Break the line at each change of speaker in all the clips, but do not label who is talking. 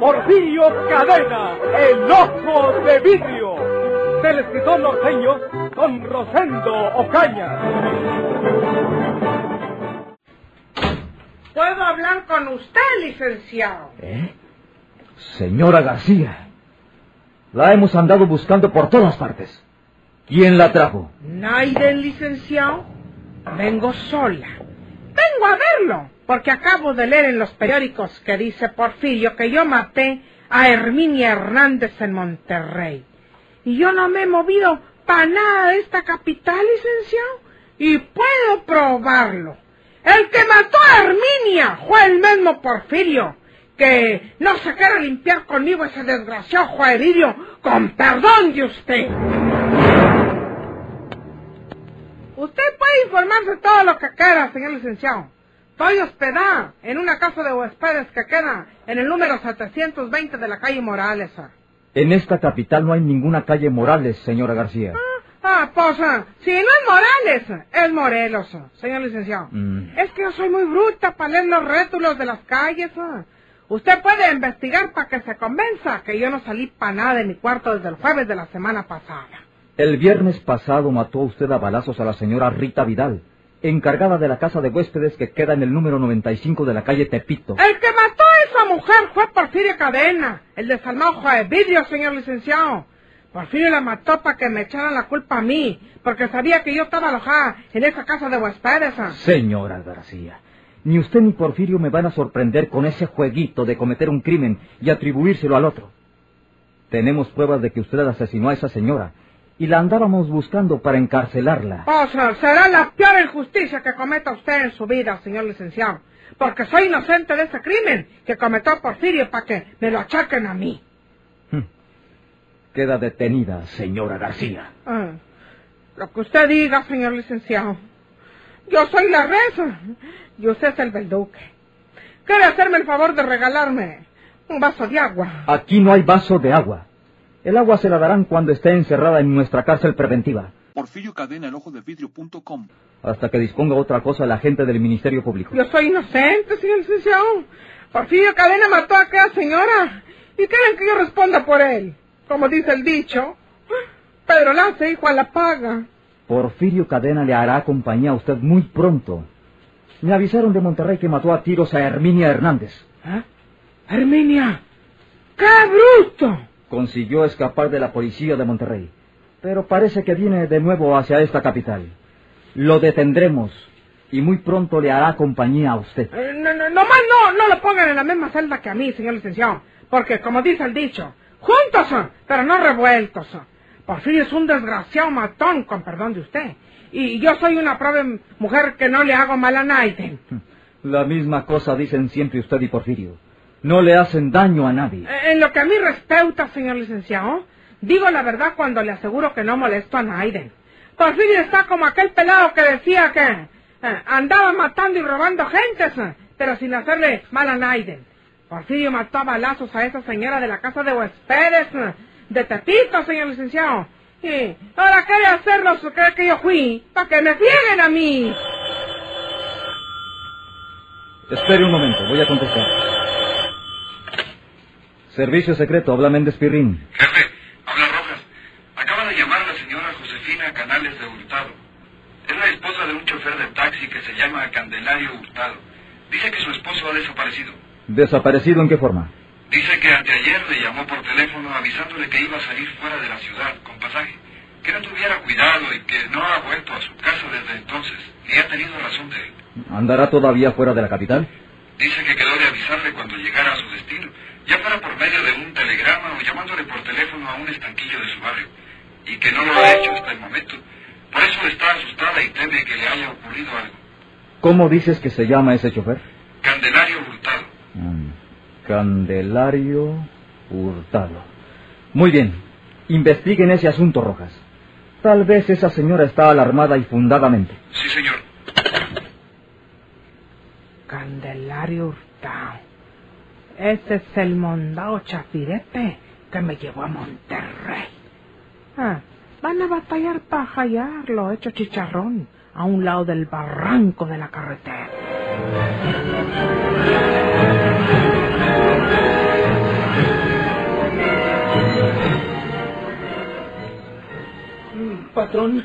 Porfirio Cadena, el ojo de vidrio, del escritor norteño Don Rosendo Ocaña.
¿Puedo hablar con usted, licenciado?
¿Eh? Señora García, la hemos andado buscando por todas partes. ¿Quién la trajo?
Naiden, licenciado. Vengo sola. Vengo a verlo, porque acabo de leer en los periódicos que dice Porfirio que yo maté a Herminia Hernández en Monterrey. Y yo no me he movido para nada de esta capital, licenciado. Y puedo probarlo. El que mató a Herminia fue el mismo Porfirio. Que no se quiera limpiar conmigo ese desgraciado Juaririo, con perdón de usted. Usted puede informarse todo lo que quiera, señor licenciado. Estoy hospedada en una casa de huéspedes que queda en el número 720 de la calle Morales. ah.
En esta capital no hay ninguna calle Morales, señora García.
Ah, pues, ah, si no es Morales, es Morelos, ah, señor licenciado.
Mm.
Es que yo soy muy bruta para leer los rétulos de las calles. ah. Usted puede investigar para que se convenza que yo no salí para nada de mi cuarto desde el jueves de la semana pasada.
El viernes pasado mató usted a balazos a la señora Rita Vidal, encargada de la casa de huéspedes que queda en el número 95 de la calle Tepito.
El que mató a esa mujer fue Porfirio Cadena, el desalmado de vidrio, señor licenciado. Porfirio la mató para que me echaran la culpa a mí, porque sabía que yo estaba alojada en esa casa de huéspedes.
Señora García, ni usted ni Porfirio me van a sorprender con ese jueguito de cometer un crimen y atribuírselo al otro. Tenemos pruebas de que usted asesinó a esa señora y la andábamos buscando para encarcelarla.
Pues ah, será la peor injusticia que cometa usted en su vida, señor licenciado, porque soy inocente de ese crimen que cometió Porfirio para que me lo achaquen a mí.
Queda detenida, señora García.
Ah, lo que usted diga, señor licenciado. Yo soy la reza y usted es el verduque. ¿Quiere hacerme el favor de regalarme un vaso de agua?
Aquí no hay vaso de agua. El agua se la darán cuando esté encerrada en nuestra cárcel preventiva,
Porfirio Cadena, el ojo de vidrio.com.
hasta que disponga otra cosa el agente del Ministerio Público.
Yo soy inocente, señor licenciado. Porfirio Cadena mató a aquella señora. ¿Y quieren que yo responda por él? Como dice el dicho. Pedro la hace hijo a la paga.
Porfirio Cadena le hará compañía a usted muy pronto. Me avisaron de Monterrey que mató a tiros a Herminia Hernández.
¿Eh? Herminia. ¡Qué bruto!
Consiguió escapar de la policía de Monterrey, pero parece que viene de nuevo hacia esta capital. Lo detendremos y muy pronto le hará compañía a usted.
Eh, no, no, nomás no, no lo pongan en la misma celda que a mí, señor licenciado. Porque, como dice el dicho, juntos son, pero no revueltos. son. Porfirio es un desgraciado matón, con perdón de usted. Y yo soy una pobre mujer que no le hago mal a nadie.
La misma cosa dicen siempre usted y Porfirio. No le hacen daño a nadie.
Eh, En lo que a mí respecta, señor licenciado, digo la verdad cuando le aseguro que no molesto a nadie. Porfirio está como aquel pelado que decía que eh, andaba matando y robando gentes, eh, pero sin hacerle mal a nadie. Porfirio mató a balazos a esa señora de la casa de huéspedes eh, de Tepito, señor licenciado. Y ahora quiere hacerlos creer que yo fui, para que me cieguen a mí.
Espere un momento, voy a contestar. Servicio secreto, habla Méndez Pirrín.
Jefe, habla Rojas. Acaba de llamar la señora Josefina Canales de Hurtado. Es la esposa de un chofer de taxi que se llama Candelario Hurtado. Dice que su esposo ha desaparecido.
¿Desaparecido en qué forma?
Dice que anteayer le llamó por teléfono avisándole que iba a salir fuera de la ciudad con pasaje. Que no tuviera cuidado y que no ha vuelto a su casa desde entonces, ni ha tenido razón de él.
¿Andará todavía fuera de la capital?
Dice que quedó de avisarle cuando llegara a su destino, ya fuera por medio de un telegrama o llamándole por teléfono a un estanquillo de su barrio, y que no lo ha hecho hasta el momento. Por eso está asustada y teme que le haya ocurrido algo.
¿Cómo dices que se llama ese chofer?
Candelario Hurtado.
Mm, Candelario Hurtado. Muy bien. Investiguen ese asunto, Rojas. Tal vez esa señora está alarmada y fundadamente.
Sí, señor.
Candelario Hurtado. Ese es el mondao chafirete que me llevó a Monterrey. Ah, van a batallar para hallarlo hecho chicharrón a un lado del barranco de la carretera.
Patrón,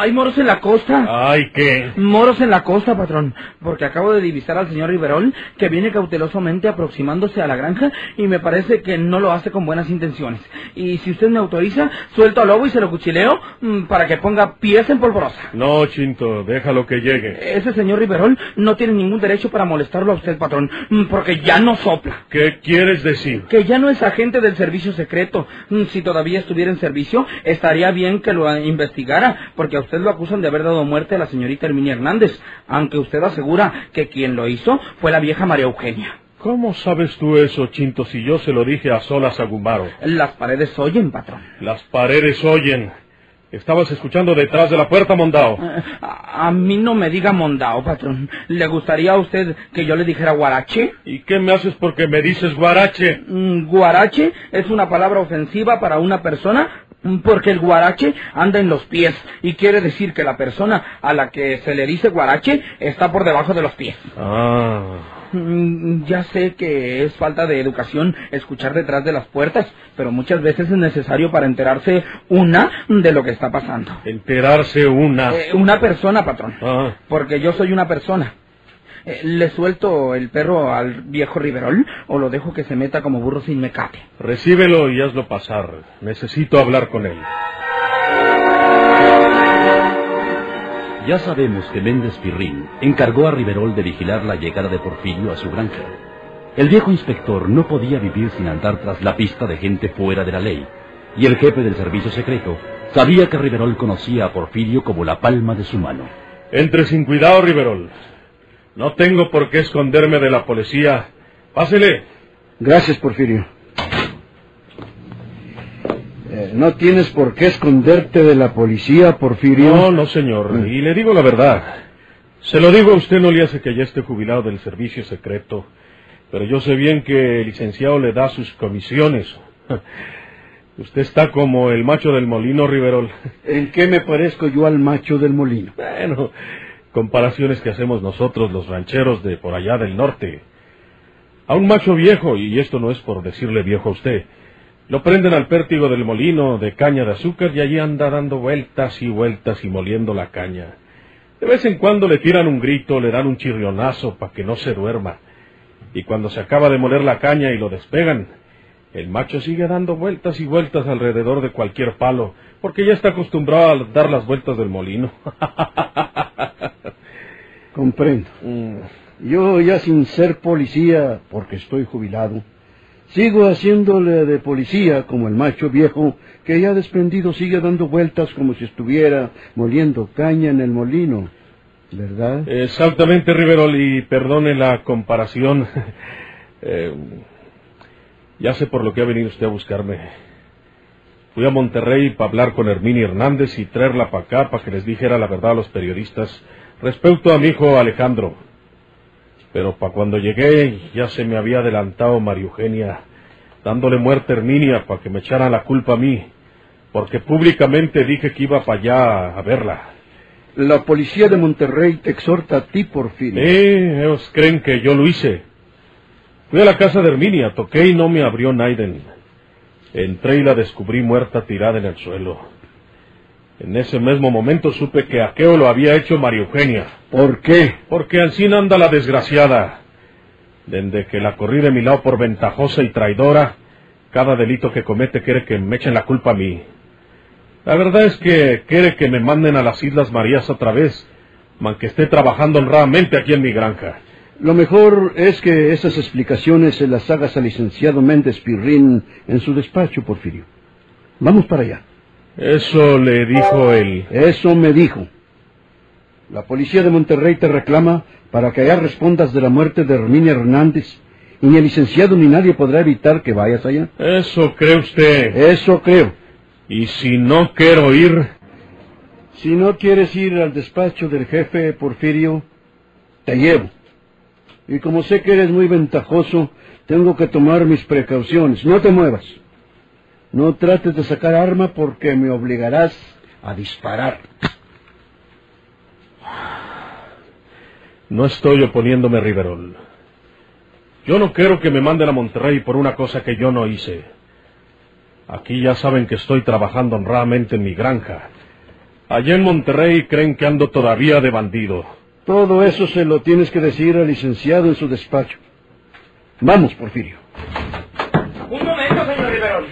hay moros en la costa.
Ay, ¿qué?
Moros en la costa, patrón, porque acabo de divisar al señor Riverol que viene cautelosamente aproximándose a la granja y me parece que no lo hace con buenas intenciones. Y si usted me autoriza, suelto al lobo y se lo cuchileo mm, para que ponga pies en polvorosa.
No, Chinto, déjalo que llegue.
Ese señor Riverol no tiene ningún derecho para molestarlo a usted, patrón, mm, porque ya no sopla.
¿Qué quieres decir?
Que ya no es agente del servicio secreto. Mm, Si todavía estuviera en servicio, estaría bien que lo investigara, porque a usted lo acusan de haber dado muerte a la señorita Herminia Hernández, aunque usted asegura que quien lo hizo fue la vieja María Eugenia.
¿Cómo sabes tú eso, Chinto, si yo se lo dije a solas a Gumbaro?
Las paredes oyen, patrón.
Las paredes oyen. Estabas escuchando detrás de la puerta, Mondao.
Eh, A, a mí no me diga mondao, patrón. ¿Le gustaría a usted que yo le dijera guarache?
¿Y qué me haces porque me dices guarache?
Mm, Guarache es una palabra ofensiva para una persona porque el guarache anda en los pies y quiere decir que la persona a la que se le dice guarache está por debajo de los pies.
Ah.
Mm, Ya sé que es falta de educación escuchar detrás de las puertas, pero muchas veces es necesario para enterarse una de lo que está pasando.
Enterarse una.
Eh, una persona, patrón.
Ah.
Porque yo soy una persona. Eh, ¿Le suelto el perro al viejo Riverol o lo dejo que se meta como burro sin mecate?
Recíbelo y hazlo pasar. Necesito hablar con él.
Ya sabemos que Méndez Pirrín encargó a Riverol de vigilar la llegada de Porfirio a su granja. El viejo inspector no podía vivir sin andar tras la pista de gente fuera de la ley, y el jefe del servicio secreto sabía que Riverol conocía a Porfirio como la palma de su mano.
Entre sin cuidado, Riverol. No tengo por qué esconderme de la policía. Pásele.
Gracias, Porfirio. Eh, no tienes por qué esconderte de la policía, Porfirio.
No, no, señor. Y le digo la verdad. Se lo digo a usted, no le hace que ya esté jubilado del servicio secreto. Pero yo sé bien que el licenciado le da sus comisiones. Usted está como el macho del molino, Riverol.
¿En qué me parezco yo al macho del molino?
Bueno, comparaciones que hacemos nosotros los rancheros de por allá del norte. A un macho viejo, y esto no es por decirle viejo a usted, lo prenden al pértigo del molino de caña de azúcar y allí anda dando vueltas y vueltas y moliendo la caña. De vez en cuando le tiran un grito, le dan un chirrionazo para que no se duerma. Y cuando se acaba de moler la caña y lo despegan, el macho sigue dando vueltas y vueltas alrededor de cualquier palo, porque ya está acostumbrado a dar las vueltas del molino.
Comprendo. Yo ya sin ser policía, porque estoy jubilado, sigo haciéndole de policía como el macho viejo que ya desprendido sigue dando vueltas como si estuviera moliendo caña en el molino. ¿Verdad?
Exactamente, Riverol, y perdone la comparación. Eh, ya sé por lo que ha venido usted a buscarme. Fui a Monterrey para hablar con Herminia Hernández y traerla para acá para que les dijera la verdad a los periodistas respecto a mi hijo Alejandro. Pero para cuando llegué ya se me había adelantado María Eugenia, dándole muerte a Herminia para que me echaran la culpa a mí, porque públicamente dije que iba para allá a verla.
La policía de Monterrey te exhorta a ti, Porfirio.
Eh, ellos creen que yo lo hice. Fui a la casa de Herminia, toqué y no me abrió Naiden. Entré y la descubrí muerta tirada en el suelo. En ese mismo momento supe que aquello lo había hecho María Eugenia.
¿Por qué?
Porque así anda la desgraciada. Desde que la corrí de mi lado por ventajosa y traidora, cada delito que comete quiere que me echen la culpa a mí. La verdad es que quiere que me manden a las Islas Marías otra vez, aunque esté trabajando honradamente aquí en mi granja.
Lo mejor es que esas explicaciones se las hagas al licenciado Méndez Pirrín en su despacho, Porfirio. Vamos para allá.
Eso le dijo él.
Eso me dijo. La policía de Monterrey te reclama para que allá respondas de la muerte de Herminia Hernández y ni el licenciado ni nadie podrá evitar que vayas allá.
Eso cree usted.
Eso creo.
Y si no quiero ir,
Si no quieres ir al despacho del jefe Porfirio, te llevo. Y como sé que eres muy ventajoso, tengo que tomar mis precauciones. No te muevas. No trates de sacar arma porque me obligarás a disparar.
no estoy oponiéndome, Riverol. Yo no quiero que me manden a Monterrey por una cosa que yo no hice. Aquí ya saben que estoy trabajando honradamente en mi granja. Allá en Monterrey creen que ando todavía de bandido.
Todo eso se lo tienes que decir al licenciado en su despacho. Vamos, Porfirio.
Un momento, señor Riverol.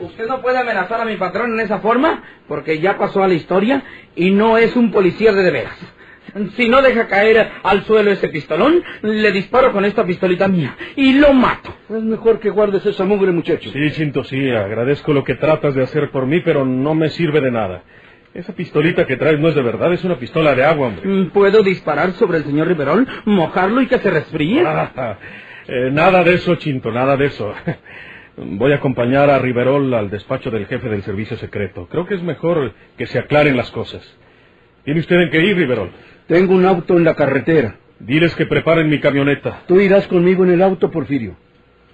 Usted no puede amenazar a mi patrón en esa forma porque ya pasó a la historia y no es un policía de de veras. Si no deja caer al suelo ese pistolón, le disparo con esta pistolita mía y lo mato.
Es mejor que guardes esa mugre, muchacho.
Sí, Chinto, sí, agradezco lo que tratas de hacer por mí, pero no me sirve de nada. Esa pistolita que traes no es de verdad, es una pistola de agua, hombre.
Mm, ¿Puedo disparar sobre el señor Riverol, mojarlo y que se resfríe?
Ah, eh, nada de eso, Chinto, nada de eso. Voy a acompañar a Riverol al despacho del jefe del servicio secreto. Creo que es mejor que se aclaren las cosas. ¿Tiene usted en qué ir, Riverol?
Tengo un auto en la carretera.
Diles que preparen mi camioneta.
Tú irás conmigo en el auto, Porfirio.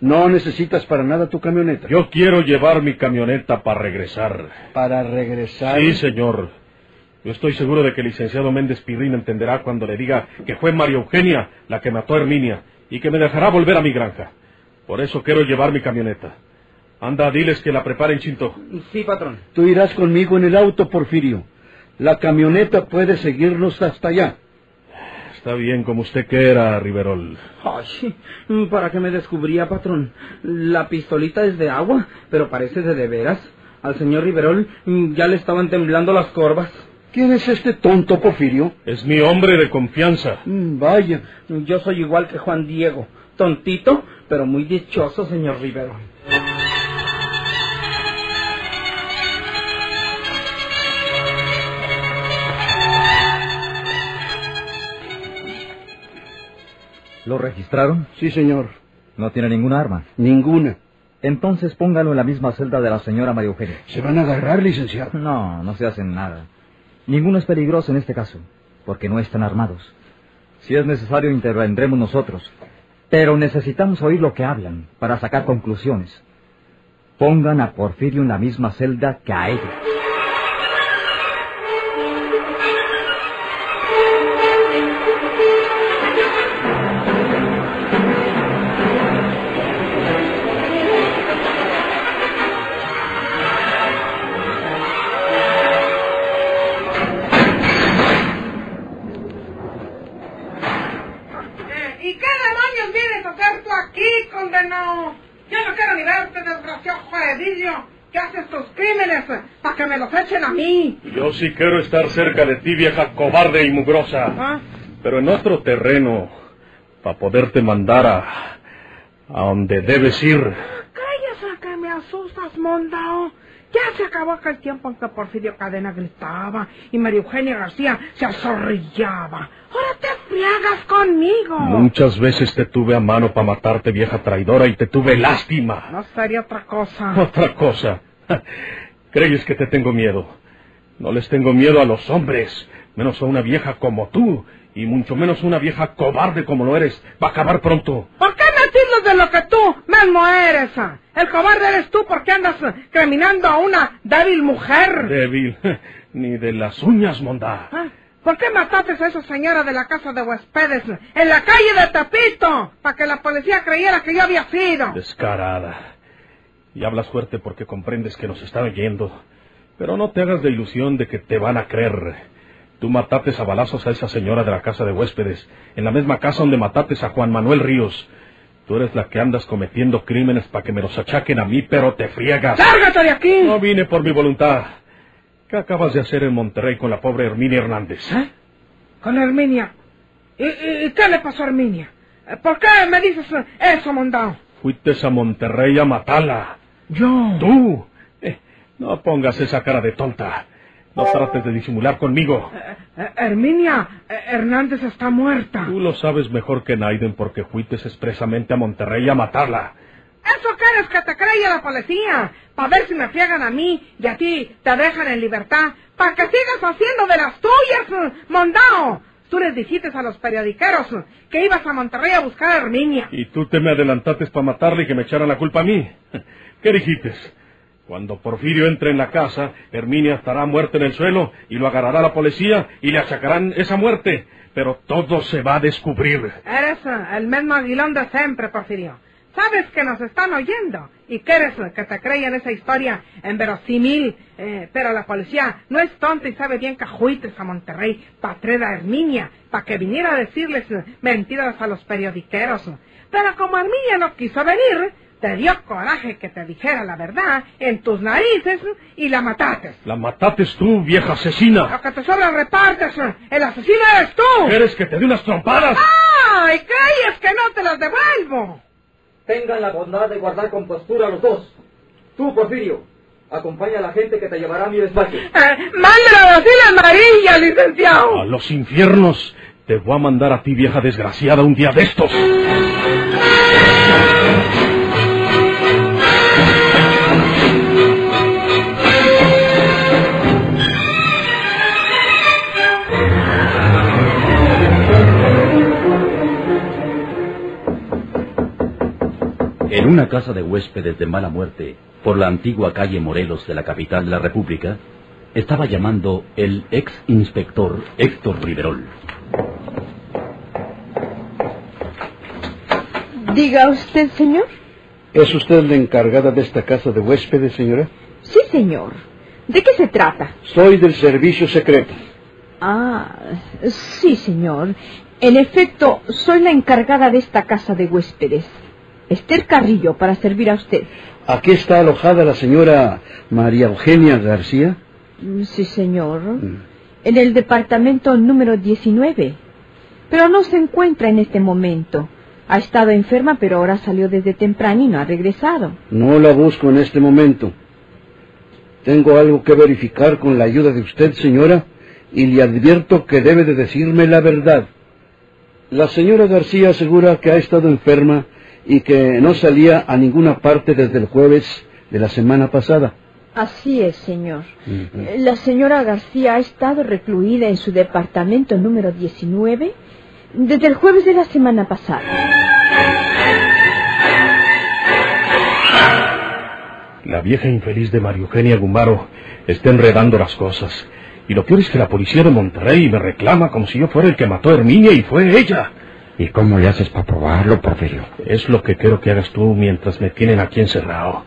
No necesitas para nada tu camioneta.
Yo quiero llevar mi camioneta para regresar.
Para regresar.
Sí, señor. Yo estoy seguro de que el licenciado Méndez Pirrín entenderá cuando le diga que fue María Eugenia la que mató a Herminia y que me dejará volver a mi granja. Por eso quiero llevar mi camioneta. Anda, diles que la preparen, Chinto.
Sí, patrón.
Tú irás conmigo en el auto, Porfirio. La camioneta puede seguirnos hasta allá.
Está bien como usted quiera, Riverol.
Ay, ¿para qué me descubría, patrón? La pistolita es de agua, pero parece de de veras. Al señor Riverol ya le estaban temblando las corvas.
¿Quién es este tonto, Porfirio?
Es mi hombre de confianza.
Mm, vaya.
Yo soy igual que Juan Diego. Tontito, pero muy dichoso, señor Riverol.
¿Lo registraron?
Sí, señor.
No tiene ninguna arma.
Ninguna.
Entonces póngalo en la misma celda de la señora María Eugenia.
¿Se van a agarrar, licenciado?
No, no se hacen nada. Ninguno es peligroso en este caso, porque no están armados. Si es necesario, intervendremos nosotros. Pero necesitamos oír lo que hablan para sacar conclusiones. Pongan a Porfirio en la misma celda que a ella.
Verte, desgraciado jueguillo. ¿Qué haces tus crímenes? Para que me los echen a mí.
Yo sí quiero estar cerca de ti, vieja cobarde y mugrosa.
¿Ah?
Pero en otro terreno, para poderte mandar a... a donde debes ir.
Cállese que me asustas, mondao. Ya se acabó aquel tiempo en que Porfirio Cadena gritaba y María Eugenia García se azorrillaba. Ahora te friegas conmigo.
Muchas veces te tuve a mano para matarte, vieja traidora, y te tuve lástima.
No sería otra cosa.
Otra cosa. ¿Crees que te tengo miedo? No les tengo miedo a los hombres, menos a una vieja como tú, y mucho menos a una vieja cobarde como lo eres. Va a acabar pronto.
¿Por qué me tildas de lo que tú mismo eres? ah? El cobarde eres tú porque andas criminando a una débil mujer.
Débil. Ni de las uñas, mondá.
¿Ah? ¿Por qué mataste a esa señora de la casa de huéspedes en la calle de Tepito? Para que la policía creyera que yo había sido.
Descarada. Y hablas fuerte porque comprendes que nos están oyendo. Pero no te hagas de ilusión de que te van a creer. Tú mataste a balazos a esa señora de la casa de huéspedes, en la misma casa donde mataste a Juan Manuel Ríos. Tú eres la que andas cometiendo crímenes para que me los achaquen a mí, pero te friegas.
¡Lárgate de aquí!
No vine por mi voluntad. ¿Qué acabas de hacer en Monterrey con la pobre Herminia Hernández?
¿Eh? Con Herminia. ¿Y, qué le pasó a Herminia? ¿Por qué me dices eso, mondao?
Fuiste a Monterrey a matarla.
Yo.
¿Tú? Eh, no pongas esa cara de tonta. No trates de disimular conmigo.
Herminia Hernández está muerta.
Tú lo sabes mejor que Naiden porque fuiste expresamente a Monterrey a matarla.
¿Eso quieres que te creya la policía? Para ver si me friegan a mí y a ti te dejan en libertad. Para que sigas haciendo de las tuyas, mondao. Tú les dijiste a los periodiqueros que ibas a Monterrey a buscar a Herminia.
Y tú te me adelantaste para matarla y que me echaran la culpa a mí. ¿Qué dijiste? Cuando Porfirio entre en la casa, Herminia estará muerta en el suelo y lo agarrará la policía y le achacarán esa muerte. Pero todo se va a descubrir.
Eres eh, el mismo aguilón de siempre, Porfirio. Sabes que nos están oyendo y quieres eh, que te crean esa historia en verosímil, eh, pero la policía no es tonta y sabe bien que juites a Monterrey para a Herminia, para que viniera a decirles mentiras a los periodiqueros. Pero como Herminia no quiso venir, te dio coraje que te dijera la verdad en tus narices y la mataste.
La mataste tú, vieja asesina.
Lo que te sobra repartes, el asesino eres tú.
¿Quieres que te dé unas trompadas?
¡Ay! ¿Crees que no te las devuelvo?
Tengan la bondad de guardar compostura los dos. Tú, Porfirio, acompaña a la gente que te llevará a mi despacho.
Eh, ¡Mándalo a la amarilla, licenciado!
A los infiernos. Te voy a mandar a ti, vieja desgraciada, un día de estos.
Una casa de huéspedes de mala muerte, por la antigua calle Morelos de la capital de la República, estaba llamando el ex inspector Héctor Riverol.
Diga usted, señor.
¿Es usted la encargada de esta casa de huéspedes, señora?
Sí, señor. ¿De qué se trata?
Soy del servicio secreto.
Ah, sí, señor. En efecto, soy la encargada de esta casa de huéspedes. Esther Carrillo, para servir a usted.
Aquí está alojada la señora María Eugenia García.
Mm, Sí, señor. En el departamento número 19. Pero no se encuentra en este momento. Ha estado enferma, pero ahora salió desde temprano y no ha regresado.
No la busco en este momento. Tengo algo que verificar con la ayuda de usted, señora, y le advierto que debe de decirme la verdad. La señora García asegura que ha estado enferma y que no salía a ninguna parte desde el jueves de la semana pasada.
Así es, señor. La señora García ha estado recluida en su departamento número 19 desde el jueves de la semana pasada.
La vieja infeliz de María Eugenia Gumaro está enredando las cosas. Y lo peor es que la policía de Monterrey me reclama como si yo fuera el que mató a Herminia y fue ella.
¿Y cómo le haces para probarlo, Porfirio?
Es lo que quiero que hagas tú mientras me tienen aquí encerrado.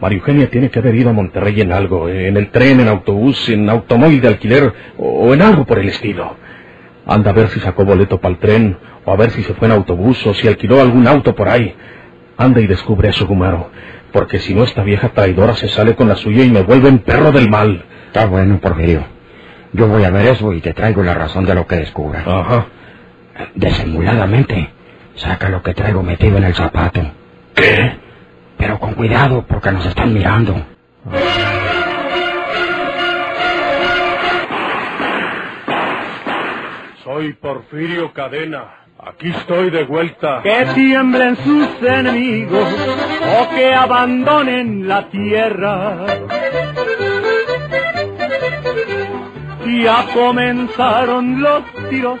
María Eugenia tiene que haber ido a Monterrey en algo, en el tren, en autobús, en automóvil de alquiler o en algo por el estilo. Anda a ver si sacó boleto para el tren, o a ver si se fue en autobús, o si alquiló algún auto por ahí. Anda y descubre eso, Gumaro, porque si no esta vieja traidora se sale con la suya y me vuelve un perro del mal.
Está bueno, Porfirio. Yo voy a ver eso y te traigo la razón de lo que descubra.
Ajá.
Disimuladamente, saca lo que traigo metido en el zapato.
¿Qué?
Pero con cuidado, porque nos están mirando.
Soy Porfirio Cadena. Aquí estoy de vuelta.
Que tiemblen sus enemigos o que abandonen la tierra. Ya comenzaron los tiros,